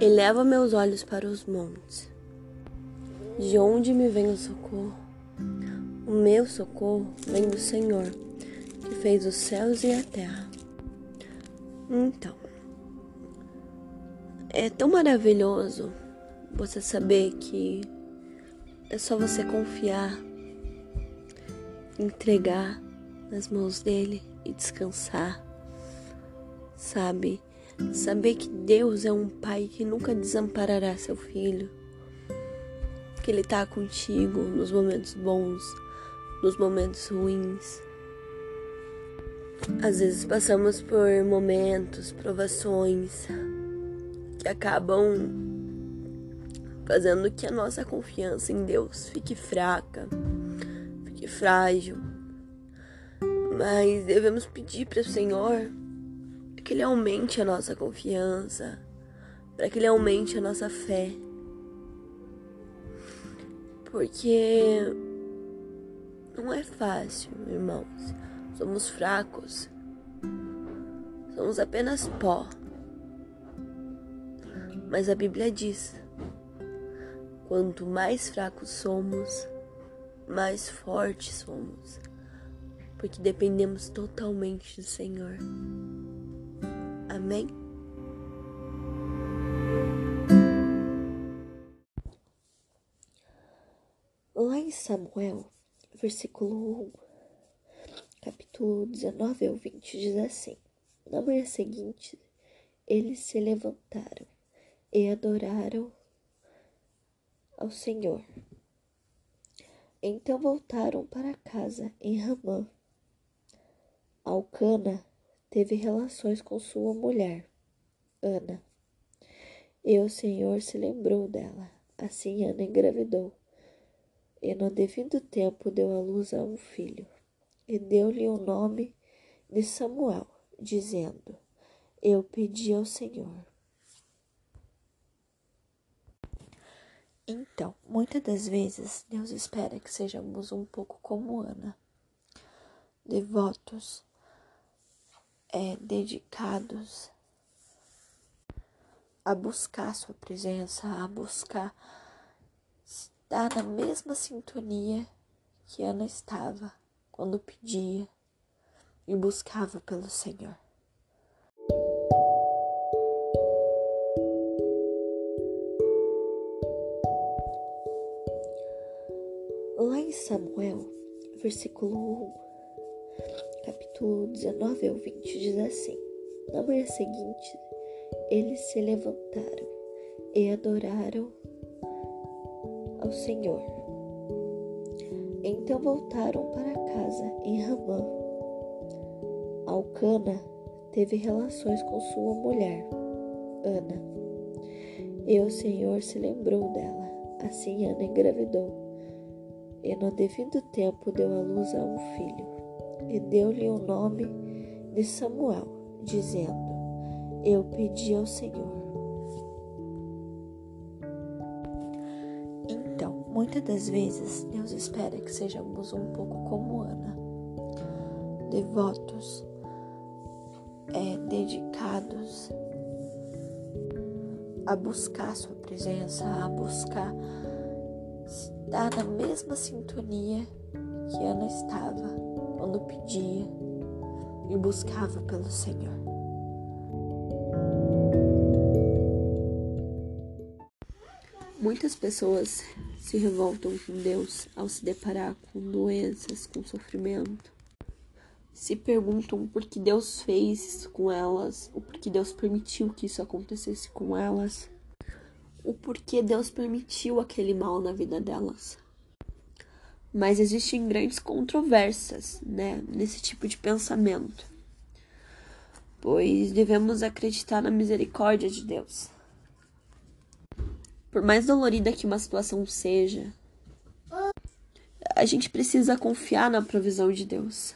Eleva meus olhos para os montes. De onde me vem o socorro? O meu socorro vem do Senhor, que fez os céus e a terra. Então, é tão maravilhoso você saber que é só você confiar, entregar nas mãos dele e descansar, sabe? Saber que Deus é um pai que nunca desamparará seu filho, que ele tá contigo nos momentos bons, nos momentos ruins. Às vezes passamos por momentos, provações que acabam fazendo que a nossa confiança em Deus fique fraca, fique frágil. Mas devemos pedir para o Senhor que Ele aumente a nossa confiança, para que Ele aumente a nossa fé. Porque não é fácil, irmãos. Somos fracos. Somos apenas pó. Mas a Bíblia diz: quanto mais fracos somos, mais fortes somos, porque dependemos totalmente do Senhor. Amém? Lá em Samuel, versículo 1, capítulo 19 ao 20, diz assim: Na manhã seguinte, eles se levantaram e adoraram ao Senhor. Então voltaram para casa em Ramã. Alcana teve relações com sua mulher, Ana. E o Senhor se lembrou dela. Assim Ana engravidou. E no devido tempo deu à luz a um filho. E deu-lhe o nome de Samuel, dizendo: Eu pedi ao Senhor. Então, muitas das vezes, Deus espera que sejamos um pouco como Ana, devotos é, dedicados a buscar Sua presença, a buscar estar na mesma sintonia que Ana estava quando pedia e buscava pelo Senhor. Lá em Samuel, versículo 1, capítulo 19 ao 20, diz assim: Na manhã seguinte, eles se levantaram e adoraram ao Senhor. Então voltaram para casa em Ramã. Alcana teve relações com sua mulher, Ana. E o Senhor se lembrou dela. Assim Ana engravidou. E no devido tempo deu à luz a um filho e deu-lhe o nome de Samuel, dizendo: Eu pedi ao Senhor. Então, muitas das vezes, Deus espera que sejamos um pouco como Ana, devotos, é, dedicados a buscar Sua presença, a buscar estar na mesma sintonia que Ana estava quando pedia e buscava pelo Senhor. Muitas pessoas se revoltam com Deus ao se deparar com doenças, com sofrimento. Se perguntam por que Deus fez isso com elas, o porquê Deus permitiu que isso acontecesse com elas, o porquê Deus permitiu aquele mal na vida delas. Mas existem grandes controvérsias, né, nesse tipo de pensamento. Pois devemos acreditar na misericórdia de Deus. Por mais dolorida que uma situação seja, a gente precisa confiar na provisão de Deus.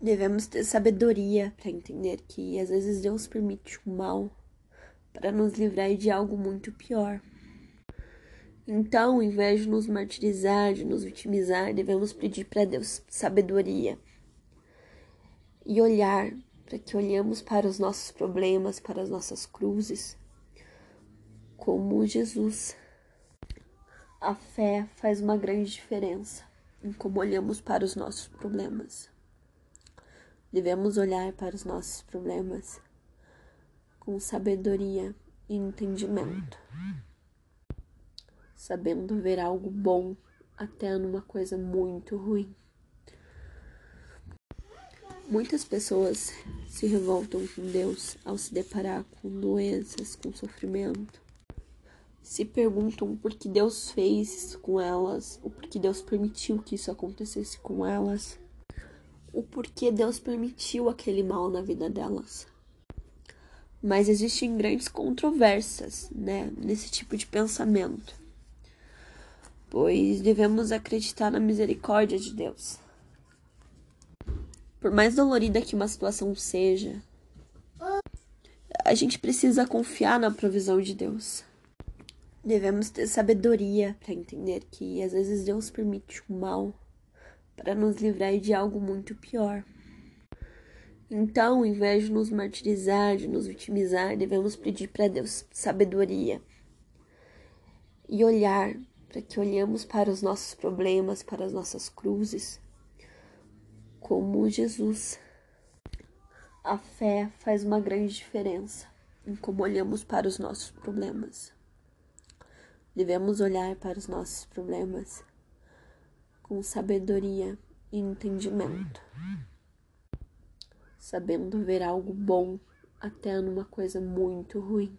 Devemos ter sabedoria para entender que às vezes Deus permite o mal para nos livrar de algo muito pior. Então, ao invés de nos martirizar, de nos vitimizar, devemos pedir para Deus sabedoria e olhar para que olhemos para os nossos problemas, para as nossas cruzes, como Jesus. A fé faz uma grande diferença em como olhamos para os nossos problemas. Devemos olhar para os nossos problemas com sabedoria e entendimento, sabendo ver algo bom até numa coisa muito ruim. Muitas pessoas se revoltam com Deus ao se deparar com doenças, com sofrimento. Se perguntam por que Deus fez isso com elas, o porquê Deus permitiu que isso acontecesse com elas, o porquê Deus permitiu aquele mal na vida delas. Mas existem grandes controvérsias, né, nesse tipo de pensamento. Pois devemos acreditar na misericórdia de Deus. Por mais dolorida que uma situação seja, a gente precisa confiar na provisão de Deus. Devemos ter sabedoria para entender que às vezes Deus permite o mal para nos livrar de algo muito pior. Então, em vez de nos martirizar, de nos vitimizar, devemos pedir para Deus sabedoria e olhar para que olhemos para os nossos problemas, para as nossas cruzes, como Jesus. A fé faz uma grande diferença em como olhamos para os nossos problemas. Devemos olhar para os nossos problemas com sabedoria e entendimento sabendo ver algo bom até numa coisa muito ruim.